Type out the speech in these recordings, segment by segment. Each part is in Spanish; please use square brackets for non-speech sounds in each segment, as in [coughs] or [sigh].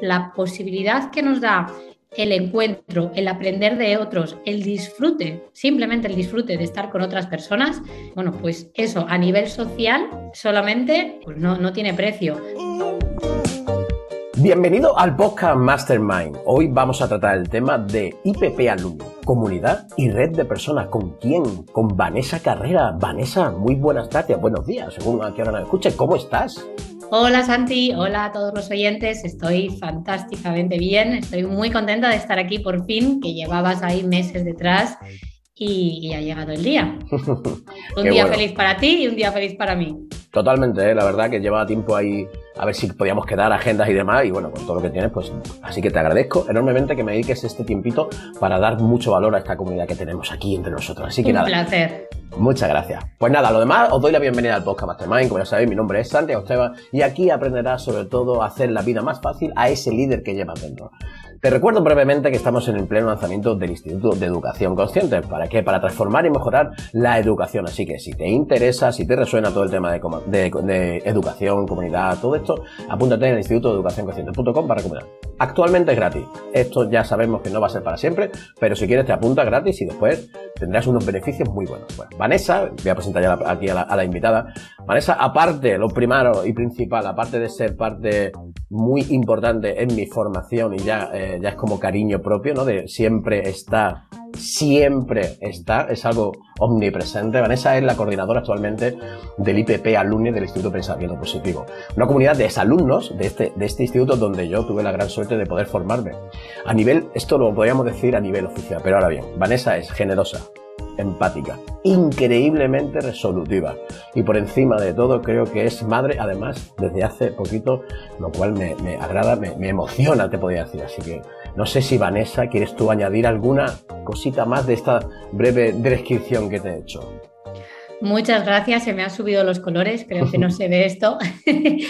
la posibilidad que nos da el encuentro, el aprender de otros, el disfrute, simplemente el disfrute de estar con otras personas, bueno, pues eso a nivel social solamente pues no, no tiene precio. Bienvenido al podcast Mastermind. Hoy vamos a tratar el tema de IPP Alumno, comunidad y red de personas. ¿Con quién? Con Vanessa Carrera. Vanessa, muy buenas tardes, buenos días, según a qué hora nos escuche. ¿Cómo estás? Hola Santi, hola a todos los oyentes, estoy fantásticamente bien, estoy muy contenta de estar aquí por fin, que llevabas ahí meses detrás y, ha llegado el día. [laughs] un día feliz para ti y un día feliz para mí. Totalmente, ¿eh? la verdad que lleva tiempo ahí a ver si podíamos quedar agendas y demás, y bueno, con todo lo que tienes, pues así que te agradezco enormemente que me dediques este tiempito para dar mucho valor a esta comunidad que tenemos aquí entre nosotros. Así que Un nada. placer. Muchas gracias. Pues nada, lo demás, os doy la bienvenida al podcast Mastermind. Como ya sabéis, mi nombre es Santiago Esteban y aquí aprenderás sobre todo a hacer la vida más fácil a ese líder que llevas dentro. Te recuerdo brevemente que estamos en el pleno lanzamiento del Instituto de Educación Consciente. ¿Para qué? Para transformar y mejorar la educación. Así que si te interesa, si te resuena todo el tema de, educación, comunidad, todo esto, apúntate en el Instituto de Educación para comunidad. Actualmente es gratis. Esto ya sabemos que no va a ser para siempre, pero si quieres te apuntas gratis y después tendrás unos beneficios muy buenos. Vanessa, voy a presentar ya aquí a la, invitada. Vanessa, aparte, lo primero y principal, aparte de ser parte muy importante en mi formación y ya, eh, ya es como cariño propio, ¿no? De siempre está, siempre está, es algo omnipresente. Vanessa es la coordinadora actualmente del IPP Alumni del Instituto Pensamiento Positivo. Una comunidad de exalumnos de este, de este instituto donde yo tuve la gran suerte de poder formarme. A nivel, esto lo podríamos decir a nivel oficial, pero ahora bien, Vanessa es generosa, empática, increíblemente resolutiva y por encima de todo creo que es madre además desde hace poquito, lo cual me, agrada, me, me, emociona, te podría decir. Así que no sé si Vanessa, ¿quieres tú añadir alguna cosita más de esta breve descripción que te he hecho? Muchas gracias, se me han subido los colores, creo que no se ve esto. [laughs]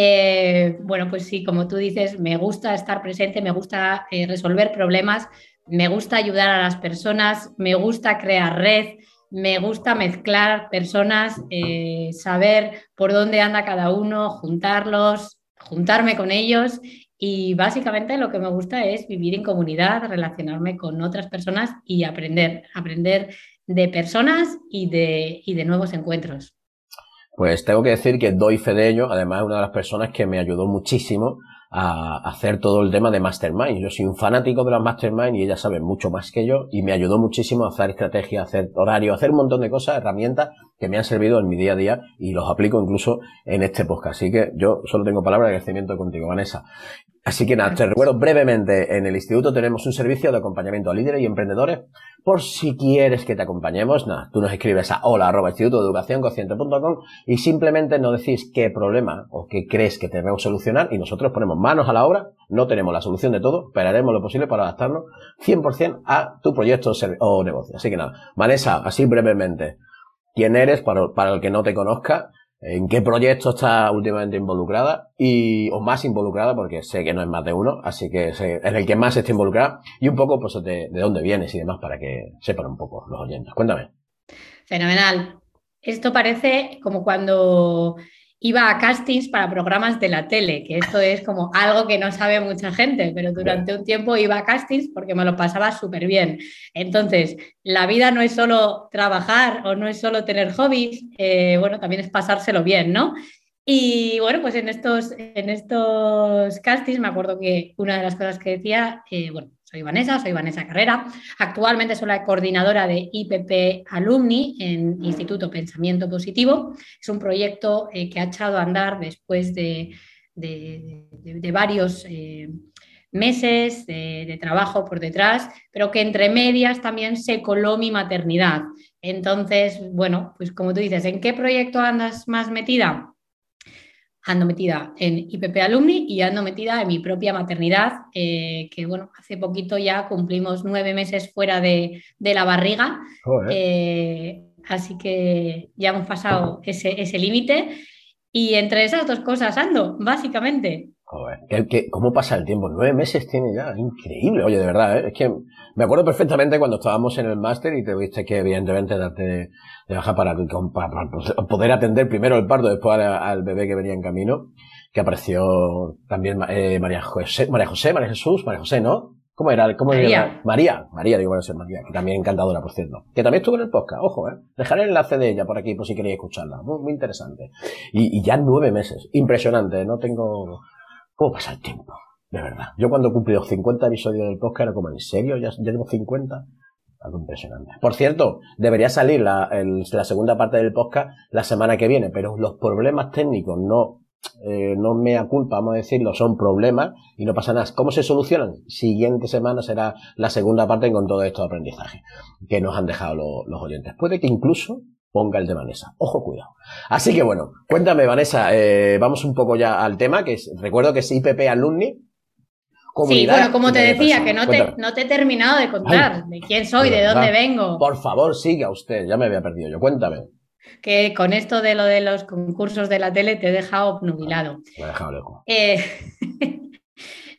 Eh, bueno, pues sí, como tú dices, me gusta estar presente, me gusta eh, resolver problemas, me gusta ayudar a las personas, me gusta crear red, me gusta mezclar personas, eh, saber por dónde anda cada uno, juntarlos, juntarme con ellos y básicamente lo que me gusta es vivir en comunidad, relacionarme con otras personas y aprender, aprender de personas y de, y de nuevos encuentros. Pues tengo que decir que doy fe de ello, además es una de las personas que me ayudó muchísimo a hacer todo el tema de Mastermind. Yo soy un fanático de las Mastermind y ella sabe mucho más que yo y me ayudó muchísimo a hacer estrategia, a hacer horario, a hacer un montón de cosas, herramientas que me han servido en mi día a día y los aplico incluso en este podcast. Así que yo solo tengo palabras de agradecimiento contigo, Vanessa. Así que nada, te recuerdo brevemente, en el instituto tenemos un servicio de acompañamiento a líderes y emprendedores. Por si quieres que te acompañemos, nada, tú nos escribes a hola arroba instituto de educación y simplemente nos decís qué problema o qué crees que tenemos que solucionar y nosotros ponemos manos a la obra, no tenemos la solución de todo, pero haremos lo posible para adaptarnos 100% a tu proyecto o negocio. Así que nada, Vanessa, así brevemente, ¿quién eres para, para el que no te conozca? En qué proyecto está últimamente involucrada y o más involucrada porque sé que no es más de uno, así que es el que más está involucrada y un poco pues de dónde vienes y demás para que sepan un poco los oyentes. Cuéntame. Fenomenal. Esto parece como cuando iba a castings para programas de la tele, que esto es como algo que no sabe mucha gente, pero durante un tiempo iba a castings porque me lo pasaba súper bien. Entonces, la vida no es solo trabajar o no es solo tener hobbies, eh, bueno, también es pasárselo bien, ¿no? Y bueno, pues en estos, en estos castings me acuerdo que una de las cosas que decía, eh, bueno, soy Vanessa, soy Vanessa Carrera. Actualmente soy la coordinadora de IPP Alumni en Instituto Pensamiento Positivo. Es un proyecto eh, que ha echado a andar después de, varios eh, meses de, trabajo por detrás, pero que entre medias también se coló mi maternidad. Entonces, bueno, pues como tú dices, ¿en qué proyecto andas más metida? Ando metida en IPP Alumni y ando metida en mi propia maternidad, eh, que bueno, hace poquito ya cumplimos nueve meses fuera de, la barriga, eh, así que ya hemos pasado ese, ese límite. Y entre esas dos cosas ando, básicamente. Joder, cómo pasa el tiempo? Nueve meses tiene ya, increíble, oye, de verdad, ¿eh? es que me acuerdo perfectamente cuando estábamos en el máster y te viste que evidentemente darte de baja para, poder atender primero el parto, después al, bebé que venía en camino. que apareció también eh, María José, María José, María Jesús, María José, ¿no? ¿Cómo era? ¿Cómo María. Era? María, María, digo, bueno, ser María, que también encantadora, por cierto. Que también estuvo en el podcast, ojo, ¿eh? Dejaré el enlace de ella por aquí por si queréis escucharla. Muy, muy interesante. Y, y, ya nueve meses. Impresionante, no tengo... ¿Cómo pasa el tiempo? De verdad. Yo cuando cumplí los 50 episodios del podcast era como, ¿en serio? ¿Ya, ya llevo 50? Algo impresionante. Por cierto, debería salir la, segunda parte del podcast la semana que viene, pero los problemas técnicos no eh, no me culpa, vamos a decirlo, son problemas y no pasa nada. ¿Cómo se solucionan? Siguiente semana será la segunda parte con todo esto de aprendizaje que nos han dejado los oyentes. Puede que incluso ponga el de Vanessa. Ojo, cuidado. Así que bueno, cuéntame, Vanessa, eh, vamos un poco ya al tema, que es, recuerdo que es IPP Alumni. Sí, bueno, como te decía, que no te, no te, he terminado de contar de quién soy, de dónde vengo. Por favor, siga usted, ya me había perdido yo. Cuéntame que con esto de lo de los concursos de la tele te he dejado obnubilado. Me he dejado loco. Eh, [laughs]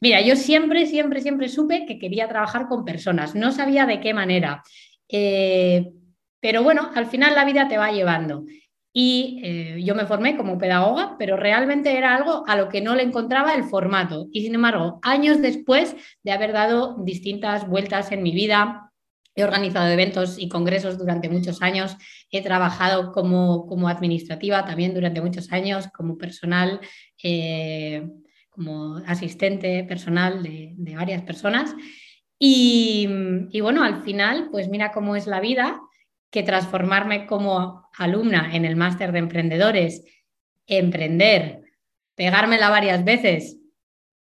mira, yo siempre, siempre, siempre supe que quería trabajar con personas. No sabía de qué manera. Eh, pero bueno, al final la vida te va llevando. Y eh, yo me formé como pedagoga, pero realmente era algo a lo que no le encontraba el formato. Y sin embargo, años después de haber dado distintas vueltas en mi vida, He organizado eventos y congresos durante muchos años, he trabajado como, como administrativa también durante muchos años, como personal, eh, como asistente personal de, varias personas. Y, y, bueno, al final, pues mira cómo es la vida, que transformarme como alumna en el máster de emprendedores, emprender, pegármela varias veces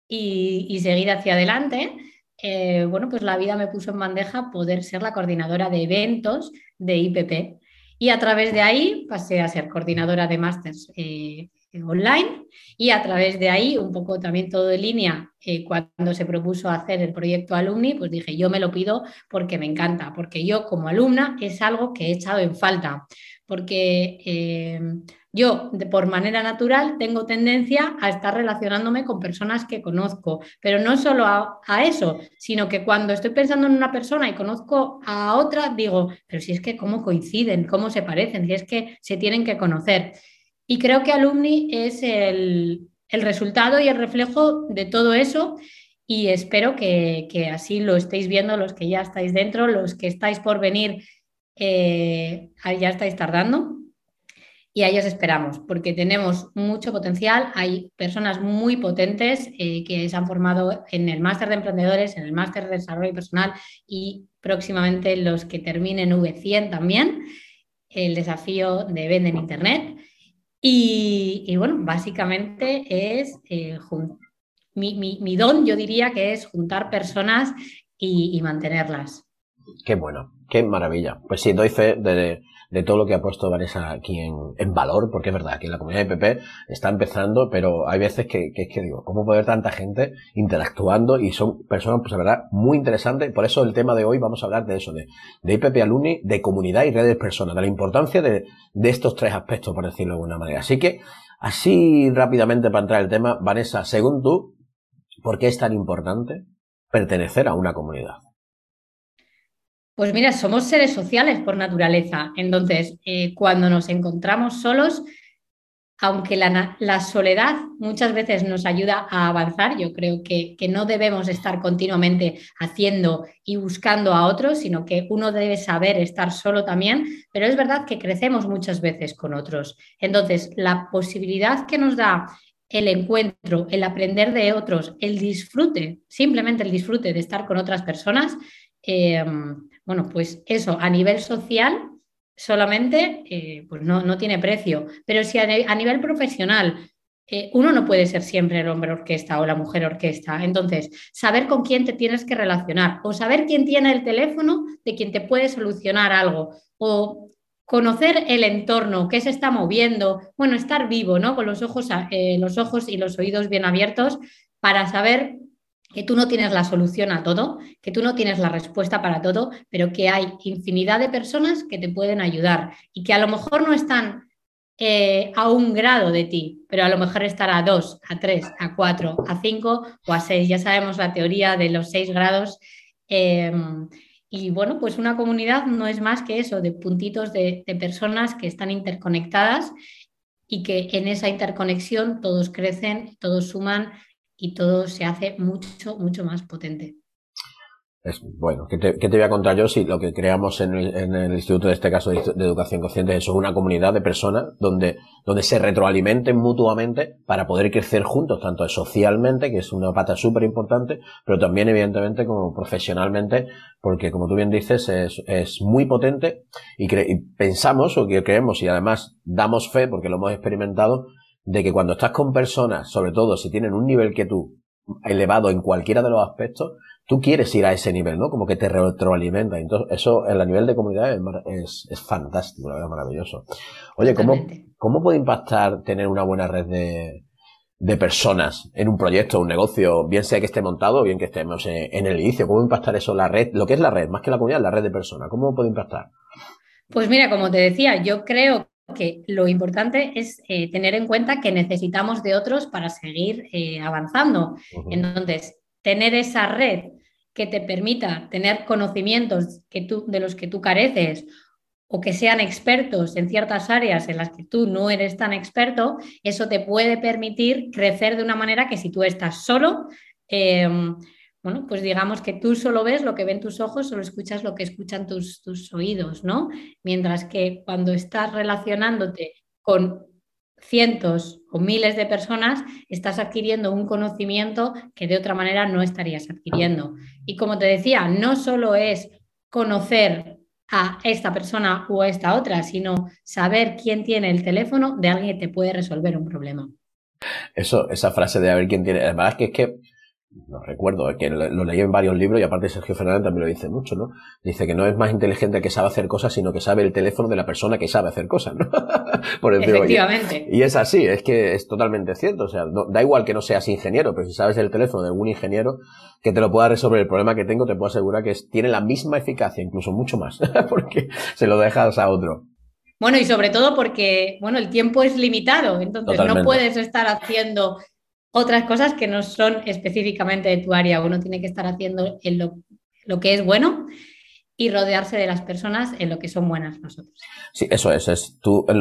y, seguir hacia adelante, eh, bueno, pues la vida me puso en bandeja poder ser la coordinadora de eventos de IPP. Y a través de ahí pasé a ser coordinadora de másters eh, online y a través de ahí, un poco también todo en línea, eh, cuando se propuso hacer el proyecto Alumni, pues dije, yo me lo pido porque me encanta, porque yo como alumna es algo que he echado en falta, porque yo, por manera natural, tengo tendencia a estar relacionándome con personas que conozco, pero no solo a, eso, sino que cuando estoy pensando en una persona y conozco a otra, digo, pero si es que cómo coinciden, cómo se parecen, si es que se tienen que conocer. Y creo que Alumni es el, resultado y el reflejo de todo eso y espero que, así lo estéis viendo los que ya estáis dentro, los que estáis por venir, eh, ya estáis tardando y a ellos esperamos, porque tenemos mucho potencial. Hay personas muy potentes eh, que se han formado en el máster de emprendedores, en el máster de desarrollo personal y próximamente los que terminen V100 también, el desafío de Vende en Internet. Y, bueno, básicamente es eh, mi, don, yo diría que es juntar personas y, y mantenerlas. Qué bueno, qué maravilla. Pues sí, doy fe de de todo lo que ha puesto Vanessa aquí en, valor, porque es verdad que la comunidad de PP está empezando, pero hay veces que, que, que digo, ¿cómo poder tanta gente interactuando? Y son personas, pues la verdad, muy interesantes. Por eso el tema de hoy vamos a hablar de eso, de, de IPP Alumni, de comunidad y redes personas, de la importancia de, de estos tres aspectos, por decirlo de alguna manera. Así que, así rápidamente para entrar el tema, Vanessa, según tú, ¿por qué es tan importante pertenecer a una comunidad? Pues mira, somos seres sociales por naturaleza. Entonces, eh, cuando nos encontramos solos, aunque la, soledad muchas veces nos ayuda a avanzar, yo creo que, que, no debemos estar continuamente haciendo y buscando a otros, sino que uno debe saber estar solo también, pero es verdad que crecemos muchas veces con otros. Entonces, la posibilidad que nos da el encuentro, el aprender de otros, el disfrute, simplemente el disfrute de estar con otras personas, eh, bueno, pues eso a nivel social solamente eh, pues no, tiene precio, pero si a, nivel profesional eh, uno no puede ser siempre el hombre orquesta o la mujer orquesta. Entonces, saber con quién te tienes que relacionar o saber quién tiene el teléfono de quien te puede solucionar algo o conocer el entorno, qué se está moviendo, bueno, estar vivo, ¿no? Con los ojos, eh, los ojos y los oídos bien abiertos para saber que tú no tienes la solución a todo, que tú no tienes la respuesta para todo, pero que hay infinidad de personas que te pueden ayudar y que a lo mejor no están eh, a un grado de ti, pero a lo mejor estar a dos, a tres, a cuatro, a cinco o a seis. Ya sabemos la teoría de los seis grados. Em, y bueno, pues una comunidad no es más que eso, de puntitos de, de personas que están interconectadas y que en esa interconexión todos crecen, todos suman y todo se hace mucho, mucho más potente. Es, bueno, ¿qué te, voy a contar yo si lo que creamos en el, instituto, en este caso de, educación consciente, es una comunidad de personas donde, donde se retroalimenten mutuamente para poder crecer juntos, tanto socialmente, que es una pata súper importante, pero también evidentemente como profesionalmente, porque como tú bien dices, es, es muy potente y, y pensamos o que creemos y además damos fe, porque lo hemos experimentado, de que cuando estás con personas, sobre todo si tienen un nivel que tú elevado en cualquiera de los aspectos, tú quieres ir a ese nivel, ¿no? Como que te retroalimenta. Entonces, eso en el nivel de comunidad es, es, fantástico, la verdad, maravilloso. Oye, ¿cómo, ¿cómo puede impactar tener una buena red de, de personas en un proyecto, un negocio, bien sea que esté montado o bien que estemos en, el inicio? ¿Cómo impactar eso la red? Lo que es la red, más que la comunidad, la red de personas. ¿Cómo puede impactar? Pues mira, como te decía, yo creo que lo importante es eh, tener en cuenta que necesitamos de otros para seguir eh, avanzando. Entonces, tener esa red que te permita tener conocimientos que tú, de los que tú careces o que sean expertos en ciertas áreas en las que tú no eres tan experto, eso te puede permitir crecer de una manera que si tú estás solo, em, bueno, pues digamos que tú solo ves lo que ven tus ojos, solo escuchas lo que escuchan tus, tus oídos, ¿no? Mientras que cuando estás relacionándote con cientos o miles de personas, estás adquiriendo un conocimiento que de otra manera no estarías adquiriendo. Y como te decía, no solo es conocer a esta persona o a esta otra, sino saber quién tiene el teléfono de alguien que te puede resolver un problema. Eso, esa frase de a ver quién tiene, además que es que no recuerdo, que lo, leí en varios libros y aparte Sergio Fernández también lo dice mucho, ¿no? Dice que no es más inteligente el que sabe hacer cosas, sino que sabe el teléfono de la persona que sabe hacer cosas, ¿no? [laughs] Por Efectivamente. Y, es así, es que es totalmente cierto, o sea, da igual que no seas ingeniero, pero si sabes el teléfono de algún ingeniero que te lo pueda resolver el problema que tengo, te puedo asegurar que tiene la misma eficacia, incluso mucho más, [laughs] porque se lo dejas a otro. Bueno, y sobre todo porque, bueno, el tiempo es limitado, entonces no puedes estar haciendo otras cosas que no son específicamente de tu área. Uno tiene que estar haciendo en lo, que es bueno y rodearse de las personas en lo que son buenas nosotros. Sí, eso es, es tú, en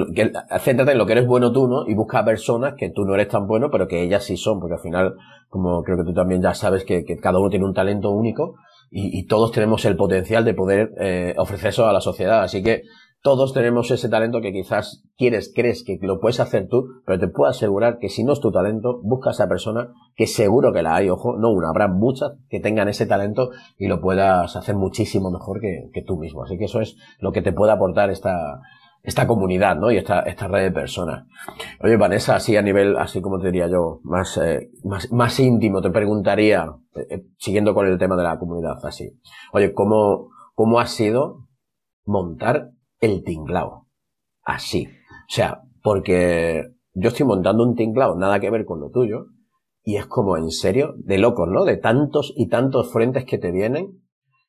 lo que eres bueno tú, ¿no? Y busca personas que tú no eres tan bueno, pero que ellas sí son, porque al final, como creo que tú también ya sabes que, cada uno tiene un talento único y, todos tenemos el potencial de poder eh, ofrecer eso a la sociedad. Así que todos tenemos ese talento que quizás quieres, crees que lo puedes hacer tú, pero te puedo asegurar que si no es tu talento, busca a esa persona que seguro que la hay, ojo, no una, habrá muchas que tengan ese talento y lo puedas hacer muchísimo mejor que, tú mismo. Así que eso es lo que te puede aportar esta, esta comunidad, ¿no? Y esta, esta red de personas. Oye, Vanessa, así a nivel, así como te diría yo, más, eh, más, más íntimo, te preguntaría, eh, eh, siguiendo con el tema de la comunidad, así. Oye, ¿cómo, cómo ha sido montar el tinglao. Así. O sea, porque yo estoy montando un tinglao, nada que ver con lo tuyo, y es como, en serio, de locos, ¿no? De tantos y tantos frentes que te vienen,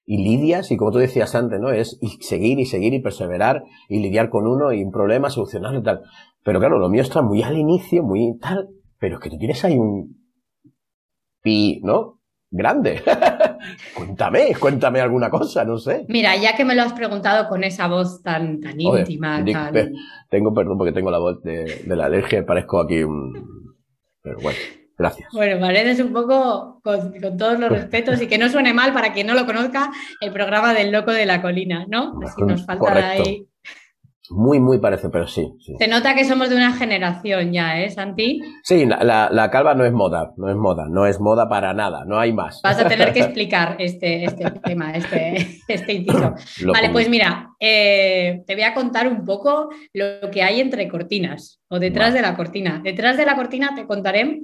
y lidias, y como tú decías antes, ¿no? Es seguir y seguir y perseverar, y lidiar con uno, y un problema, solucionarlo y tal. Pero claro, lo mío está muy al inicio, muy tal, pero es que tú tienes ahí un pi, ¿no? Grande. [laughs] cuéntame, cuéntame alguna cosa, no sé. Mira, ya que me lo has preguntado con esa voz tan, tan íntima. Tengo perdón porque tengo la voz de, la alergia, parezco aquí un... Pero bueno. Gracias. Bueno, pareces un poco, con, todos los respetos, y que no suene mal para quien no lo conozca, el programa del Loco de la Colina, ¿no? Así nos falta ahí muy, muy parece, pero sí, Se nota que somos de una generación ya, ¿eh, Santi? Sí, la, la, calva no es moda, no es moda, no es moda para nada, no hay más. Vas a tener que [laughs] explicar este, este tema, este, este inciso. [coughs] vale, pues mira, eh, te voy a contar un poco lo que hay entre cortinas o detrás de la cortina. Detrás de la cortina te contaré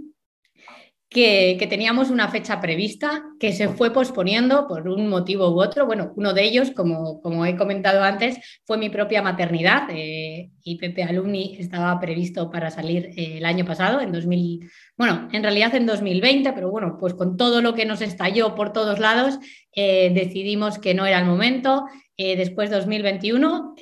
que, teníamos una fecha prevista que se fue posponiendo por un motivo u otro. Bueno, uno de ellos, como, como he comentado antes, fue mi propia maternidad. Eh, y Pepe Alumni estaba previsto para salir eh, el año pasado, en 2000, bueno, en realidad en 2020, pero bueno, pues con todo lo que nos estalló por todos lados, eh, decidimos que no era el momento. después 2021,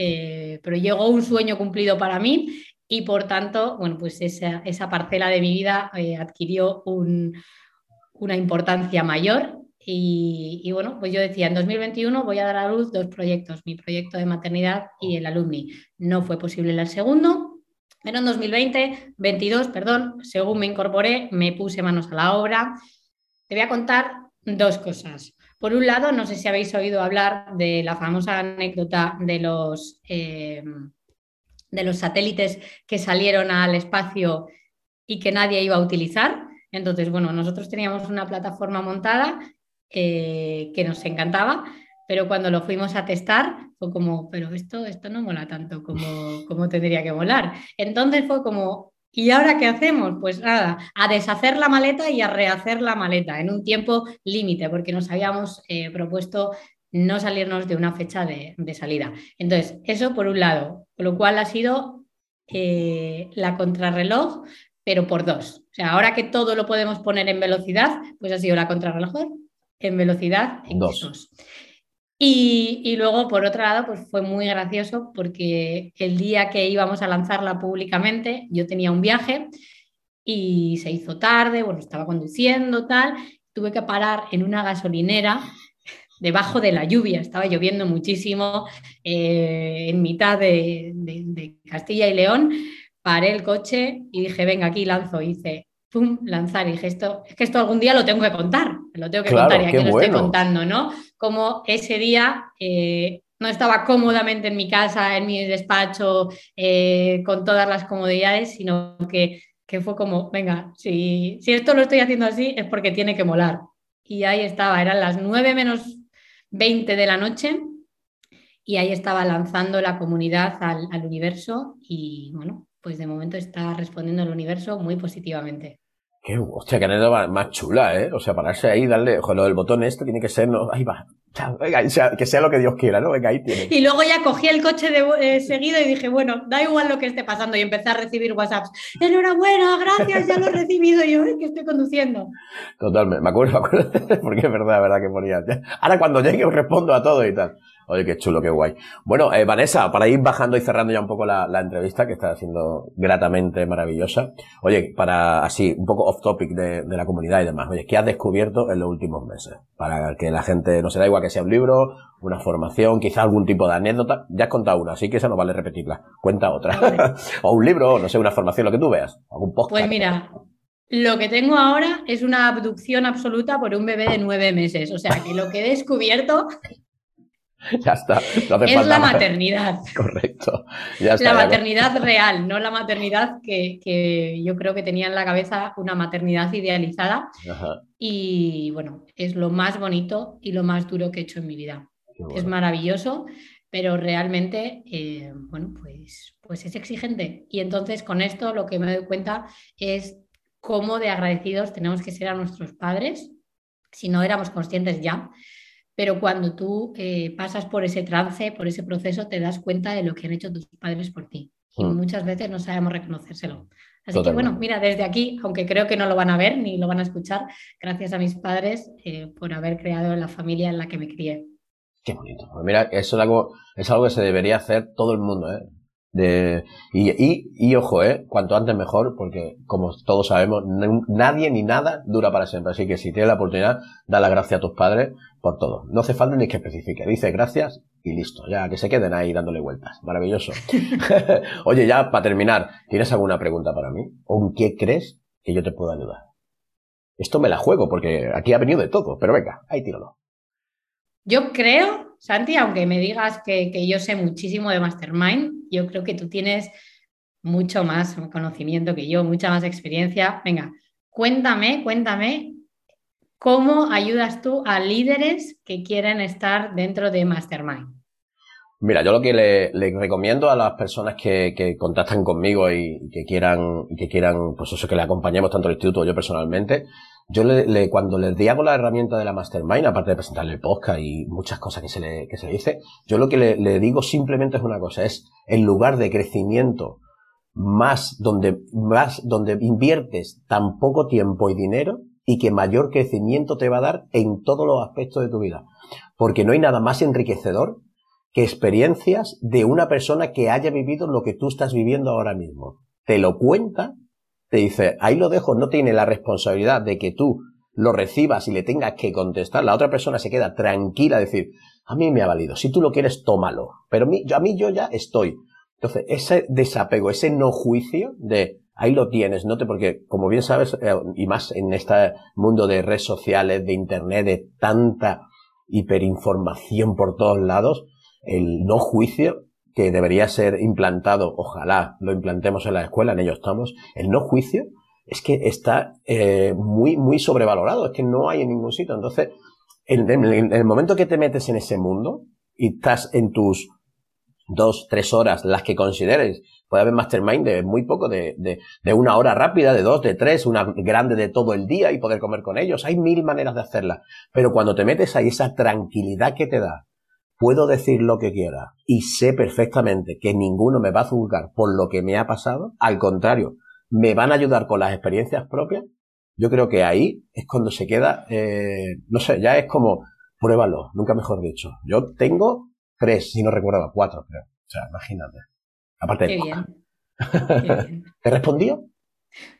pero llegó un sueño cumplido para mí y por tanto, bueno, pues esa, esa parcela de mi vida eh, adquirió una importancia mayor y, bueno, pues yo decía, en 2021 voy a dar a luz dos proyectos, mi proyecto de maternidad y el alumni. No fue posible el segundo, Pero en 2020, 22, perdón, según me incorporé, me puse manos a la obra. Te voy a contar dos cosas. Por un lado, no sé si habéis oído hablar de la famosa anécdota de los, eh, de los satélites que salieron al espacio y que nadie iba a utilizar. Entonces, bueno, nosotros teníamos una plataforma montada eh, que nos encantaba, pero cuando lo fuimos a testar fue como, pero esto, esto no mola tanto como, como tendría que molar. Entonces fue como, ¿y ahora qué hacemos? Pues nada, a deshacer la maleta y a rehacer la maleta en un tiempo límite, porque nos habíamos eh, propuesto no salirnos de una fecha de, salida. Entonces, eso por un lado, lo cual ha sido eh, la contrarreloj, pero por dos. O sea, ahora que todo lo podemos poner en velocidad, pues ha sido la contrarreloj en velocidad en dos. Y, luego, por otro lado, pues fue muy gracioso porque el día que íbamos a lanzarla públicamente, yo tenía un viaje y se hizo tarde, bueno, estaba conduciendo, tal, tuve que parar en una gasolinera debajo de la lluvia, estaba lloviendo muchísimo eh, en mitad de, de, Castilla y León, paré el coche y dije, venga, aquí lanzo, hice pum, lanzar. Y dije, esto, es que esto algún día lo tengo que contar, lo tengo que contar y aquí lo estoy contando, ¿no? Como ese día eh, no estaba cómodamente en mi casa, en mi despacho, eh, con todas las comodidades, sino que, que fue como, venga, si, si esto lo estoy haciendo así es porque tiene que molar. Y ahí estaba, eran las 9 menos 20 de la noche y ahí estaba lanzando la comunidad al, universo y bueno, pues de momento está respondiendo el universo muy positivamente. Qué, hostia, qué anécdota más chula, ¿eh? O sea, pararse ahí, darle, ojo, lo del botón este tiene que ser, no, ahí va, venga, que sea lo que Dios quiera, ¿no? Venga, ahí tiene. Y luego ya cogí el coche de, eh, seguido y dije, bueno, da igual lo que esté pasando y empecé a recibir WhatsApps. Enhorabuena, gracias, ya lo he recibido yo, que estoy conduciendo. Totalmente, me acuerdo, me acuerdo, [laughs] porque es verdad, verdad que ponía. Ahora cuando llegue os respondo a todo y tal. Oye, qué chulo, qué guay. Bueno, eh, Vanessa, para ir bajando y cerrando ya un poco la, entrevista, que está siendo gratamente maravillosa. Oye, para así, un poco off topic de, la comunidad y demás. Oye, ¿qué has descubierto en los últimos meses? Para que la gente, no se da igual que sea un libro, una formación, quizá algún tipo de anécdota. Ya has contado una, así que esa no vale repetirla. Cuenta otra. [laughs] o un libro, no sé, una formación, lo que tú veas. Algún podcast. Pues mira, lo que tengo ahora es una abducción absoluta por un bebé de nueve meses. O sea que lo que he descubierto [laughs] ya está. es la maternidad. [laughs] Correcto. la maternidad real, no la maternidad que, yo creo que tenía en la cabeza una maternidad idealizada. Y bueno, es lo más bonito y lo más duro que he hecho en mi vida. Es maravilloso, pero realmente, eh, bueno, pues, pues es exigente. Y entonces con esto lo que me doy cuenta es cómo de agradecidos tenemos que ser a nuestros padres, si no éramos conscientes ya pero cuando tú eh, pasas por ese trance, por ese proceso, te das cuenta de lo que han hecho tus padres por ti. Y mm. muchas veces no sabemos reconocérselo. Así que bueno, mira, desde aquí, aunque creo que no lo van a ver ni lo van a escuchar, gracias a mis padres eh, por haber creado la familia en la que me crié. Qué bonito. Pues mira, eso es algo, es algo que se debería hacer todo el mundo, ¿eh? De, y, y, y, ojo, eh, cuanto antes mejor, porque como todos sabemos, nadie ni nada dura para siempre. Así que si tienes la oportunidad, da la gracia a tus padres por todo. No hace falta ni que especifique. Dice gracias y listo. Ya que se queden ahí dándole vueltas. Maravilloso. [laughs] Oye, ya para terminar, ¿tienes alguna pregunta para mí? ¿O en qué crees que yo te puedo ayudar? Esto me la juego porque aquí ha venido de todo, pero venga, ahí tíralo. Yo creo, Santi, aunque me digas que, yo sé muchísimo de Mastermind, yo creo que tú tienes mucho más conocimiento que yo, mucha más experiencia. Venga, cuéntame, cuéntame cómo ayudas tú a líderes que quieren estar dentro de Mastermind. Mira, yo lo que le, recomiendo a las personas que, contactan conmigo y, que quieran, que quieran, pues eso, que le acompañemos tanto el instituto yo personalmente, yo le, cuando les hago la herramienta de la Mastermind, aparte de presentarle el podcast y muchas cosas que se le, que se dice, yo lo que le, digo simplemente es una cosa, es el lugar de crecimiento más donde, más donde inviertes tan poco tiempo y dinero y que mayor crecimiento te va a dar en todos los aspectos de tu vida. Porque no hay nada más enriquecedor que experiencias de una persona que haya vivido lo que tú estás viviendo ahora mismo. Te lo cuenta te dice, ahí lo dejo, no tiene la responsabilidad de que tú lo recibas y le tengas que contestar, la otra persona se queda tranquila a decir, a mí me ha valido, si tú lo quieres, tómalo, pero a mí yo ya estoy. Entonces, ese desapego, ese no juicio de ahí lo tienes, no te, porque como bien sabes, eh, y más en este mundo de redes sociales, de internet, de tanta hiperinformación por todos lados, el no juicio que debería ser implantado, ojalá lo implantemos en la escuela, en ello estamos, el no juicio es que está eh, muy, muy sobrevalorado, es que no hay en ningún sitio. Entonces, en, el momento que te metes en ese mundo y estás en tus dos, tres horas, las que consideres, puede haber mastermind de muy poco, de, de, de, una hora rápida, de dos, de tres, una grande de todo el día y poder comer con ellos. Hay mil maneras de hacerla. Pero cuando te metes ahí, esa tranquilidad que te da, puedo decir lo que quiera y sé perfectamente que ninguno me va a juzgar por lo que me ha pasado, al contrario, me van a ayudar con las experiencias propias, yo creo que ahí es cuando se queda, eh, no sé, ya es como, pruébalo, nunca mejor dicho. Yo tengo tres, si no recuerdo, cuatro, creo. O sea, imagínate. Aparte Qué de bien. [laughs] Qué bien. ¿Te respondió?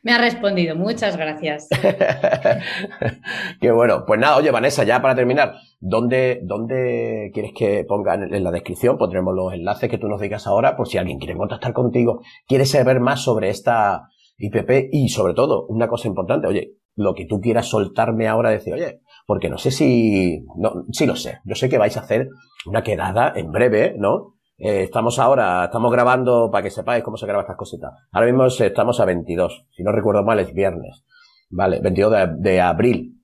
Me ha respondido, muchas gracias. [laughs] Qué bueno. Pues nada, oye, Vanessa, ya para terminar, ¿dónde, dónde quieres que ponga en, la descripción? Pondremos los enlaces que tú nos digas ahora por si alguien quiere contactar contigo, quiere saber más sobre esta IPP y sobre todo, una cosa importante, oye, lo que tú quieras soltarme ahora, decir, oye, porque no sé si, no, sí lo sé, yo sé que vais a hacer una quedada en breve, ¿no? Eh, estamos ahora, estamos grabando, para que sepáis cómo se graban estas cositas. Ahora mismo estamos a 22, si no recuerdo mal es viernes, ¿vale? 22 de, de abril.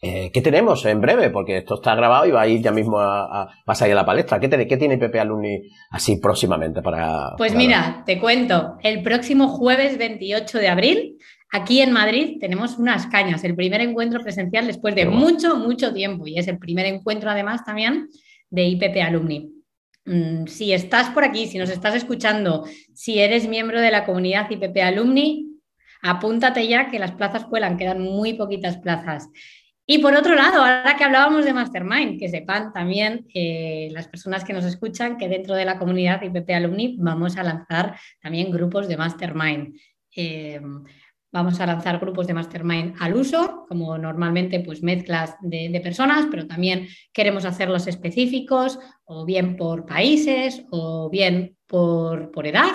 Eh, ¿Qué tenemos en breve? Porque esto está grabado y va a ir ya mismo a, a, vas a ir a la palestra. ¿Qué, tiene, ¿Qué tiene Pepe Alumni así próximamente para...? Pues para mira, te cuento. El próximo jueves 28 de abril, aquí en Madrid, tenemos unas cañas. El primer encuentro presencial después de mucho, mucho tiempo. Y es el primer encuentro además también de IPP Alumni. Mm, si estás por aquí, si nos estás escuchando, si eres miembro de la comunidad IPP Alumni, apúntate ya que las plazas cuelan, quedan muy poquitas plazas. Y por otro lado, ahora que hablábamos de Mastermind, que sepan también eh, las personas que nos escuchan que dentro de la comunidad IPP Alumni vamos a lanzar también grupos de Mastermind. Eh, vamos a lanzar grupos de Mastermind al uso, como normalmente pues mezclas de, de, personas, pero también queremos hacerlos específicos, o bien por países, o bien por, por edad.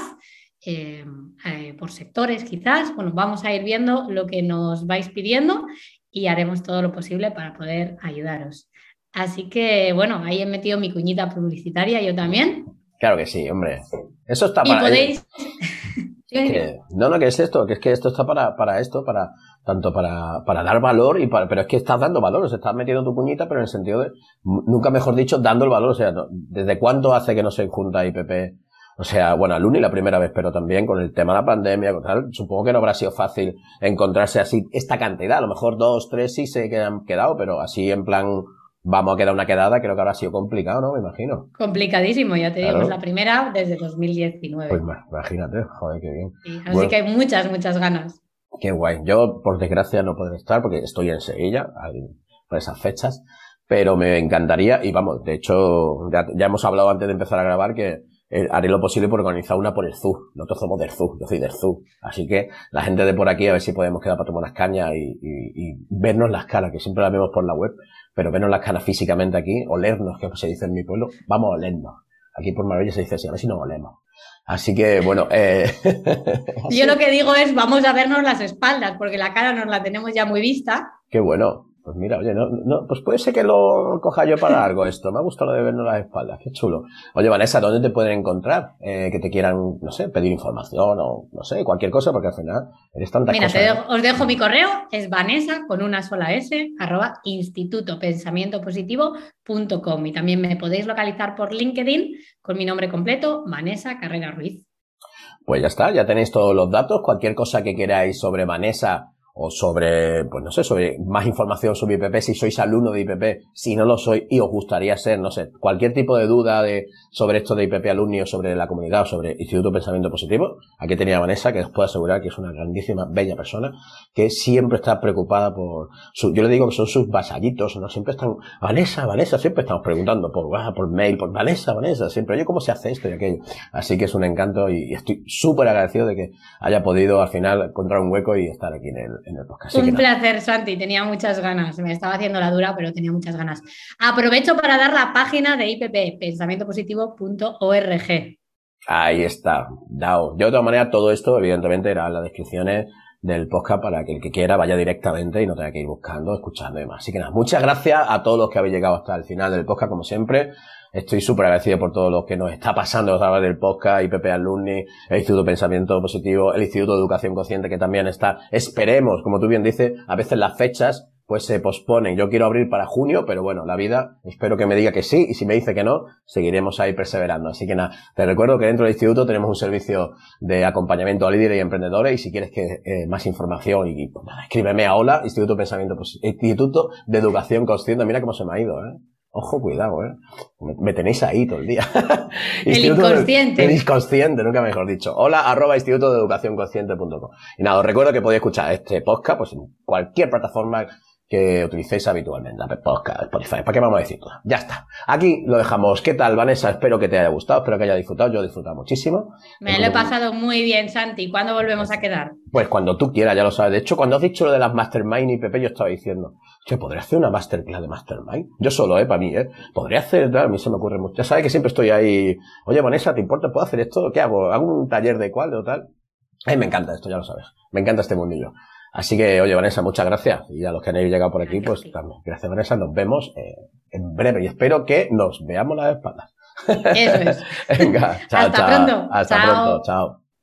Eh, eh, por sectores quizás, bueno, vamos a ir viendo lo que nos vais pidiendo y haremos todo lo posible para poder ayudaros. Así que, bueno, ahí he metido mi cuñita publicitaria, yo también. Claro que sí, hombre. Eso está y para... podéis... Que, no, no, que es esto, que es que esto está para, para esto, para tanto para, para dar valor y para, pero es que estás dando valor, o sea, estás metiendo tu cuñita, pero en el sentido de, nunca mejor dicho, dando el valor, o sea, ¿desde cuándo hace que no se junta IPP? O sea, bueno, al UNI la primera vez, pero también con el tema de la pandemia, con tal, supongo que no habrá sido fácil encontrarse así esta cantidad, a lo mejor dos, tres sí se han quedado, pero así en plan, vamos a quedar una quedada, creo que habrá sido complicado, ¿no? Me imagino. Complicadísimo, ya te claro. digo, es la primera desde 2019. Pues imagínate, joder, qué bien. Sí, así bueno, que hay muchas, muchas ganas. Qué guay. Yo, por desgracia, no podré estar porque estoy en Sevilla por esas fechas, pero me encantaría, y vamos, de hecho, ya, ya hemos hablado antes de empezar a grabar que eh, haré lo posible por organizar una por el ZU. Nosotros somos del ZU, yo soy del ZU. Así que la gente de por aquí a ver si podemos quedar para tomar unas cañas y, y, y vernos las caras, que siempre las vemos por la web, pero vernos las caras físicamente aquí, olernos, que se dice en mi pueblo, vamos a olernos. Aquí por Marbella se dice así, a ver si nos olemos. Así que, bueno. Eh... [laughs] Yo lo que digo es, vamos a vernos las espaldas, porque la cara nos la tenemos ya muy vista. Qué bueno. Pues mira, oye, no, no, pues puede ser que lo coja yo para algo esto. Me ha gustado lo de vernos las espaldas, qué chulo. Oye, Vanessa, ¿dónde te pueden encontrar? Eh, que te quieran, no sé, pedir información o no sé, cualquier cosa, porque al final eres tanta Mira, ¿eh? os dejo mi correo, es vanessa con una sola S, arroba institutopensamientopositivo.com y también me podéis localizar por LinkedIn con mi nombre completo, Vanessa Carrera Ruiz. Pues ya está, ya tenéis todos los datos. Cualquier cosa que queráis sobre Vanessa o sobre, pues no sé, sobre más información sobre IPP, si sois alumno de IPP, si no lo sois y os gustaría ser, no sé, cualquier tipo de duda de, sobre esto de IPP alumni o sobre la comunidad o sobre Instituto Pensamiento Positivo, aquí tenía a Vanessa, que os puedo asegurar que es una grandísima, bella persona, que siempre está preocupada por, su, yo le digo que son sus vasallitos, no siempre están, Vanessa, Vanessa, siempre estamos preguntando por WhatsApp, por mail, por Vanessa, Vanessa, siempre, oye, ¿cómo se hace esto y aquello? Así que es un encanto y, estoy súper agradecido de que haya podido al final encontrar un hueco y estar aquí en el, en el podcast. Un placer, Santi. Tenía muchas ganas. Me estaba haciendo la dura, pero tenía muchas ganas. Aprovecho para dar la página de IPP, pensamientopositivo.org. Ahí está, dao. De otra manera, todo esto, evidentemente, era en las descripciones del podcast para que el que quiera vaya directamente y no tenga que ir buscando, escuchando y demás. Así que nada, muchas gracias a todos los que habéis llegado hasta el final del podcast, como siempre. Estoy súper agradecido por todo lo que nos está pasando a través del podcast, IPP Alumni, el Instituto de Pensamiento Positivo, el Instituto de Educación Consciente que también está. Esperemos, como tú bien dices, a veces las fechas pues se posponen. Yo quiero abrir para junio, pero bueno, la vida espero que me diga que sí y si me dice que no, seguiremos ahí perseverando. Así que nada, te recuerdo que dentro del instituto tenemos un servicio de acompañamiento a líderes y emprendedores y si quieres que eh, más información y pues nada, escríbeme a hola, Instituto Pensamiento Instituto de Educación Consciente. Mira cómo se me ha ido, ¿eh? Ojo, cuidado, ¿eh? Me, tenéis ahí todo el día. [laughs] el inconsciente. el inconsciente, nunca mejor dicho. Hola, arroba instituto de educación consciente.com. Y nada, os recuerdo que podéis escuchar este podcast pues en cualquier plataforma que utilicéis habitualmente, Apple Podcast, Spotify, ¿para qué vamos a decir? Ya está. Aquí lo dejamos. ¿Qué tal, Vanessa? Espero que te haya gustado, espero que haya disfrutado. Yo he disfrutado muchísimo. Me lo he pasado muy bien, Santi. ¿Cuándo volvemos a quedar? Pues cuando tú quieras, ya lo sabes. De hecho, cuando has dicho lo de las Mastermind y Pepe, yo estaba diciendo, che, ¿podría hacer una Masterclass de Mastermind? Yo solo, ¿eh? Para mí, ¿eh? Podría hacer, a mí se me ocurre mucho. Ya sabes que siempre estoy ahí, oye, Vanessa, ¿te importa? ¿Puedo hacer esto? ¿Qué hago? ¿Hago un taller de cuál o tal? A mí me encanta esto, ya lo sabes. Me encanta este mundillo. Así que, oye, Vanessa, muchas gracias. Y a los que han llegado por aquí, pues también. Gracias, Vanessa. Nos vemos eh, en breve y espero que nos veamos las espaldas. Eso es. [laughs] Venga, chao, Hasta chao. pronto. Hasta Chao. pronto. Chao.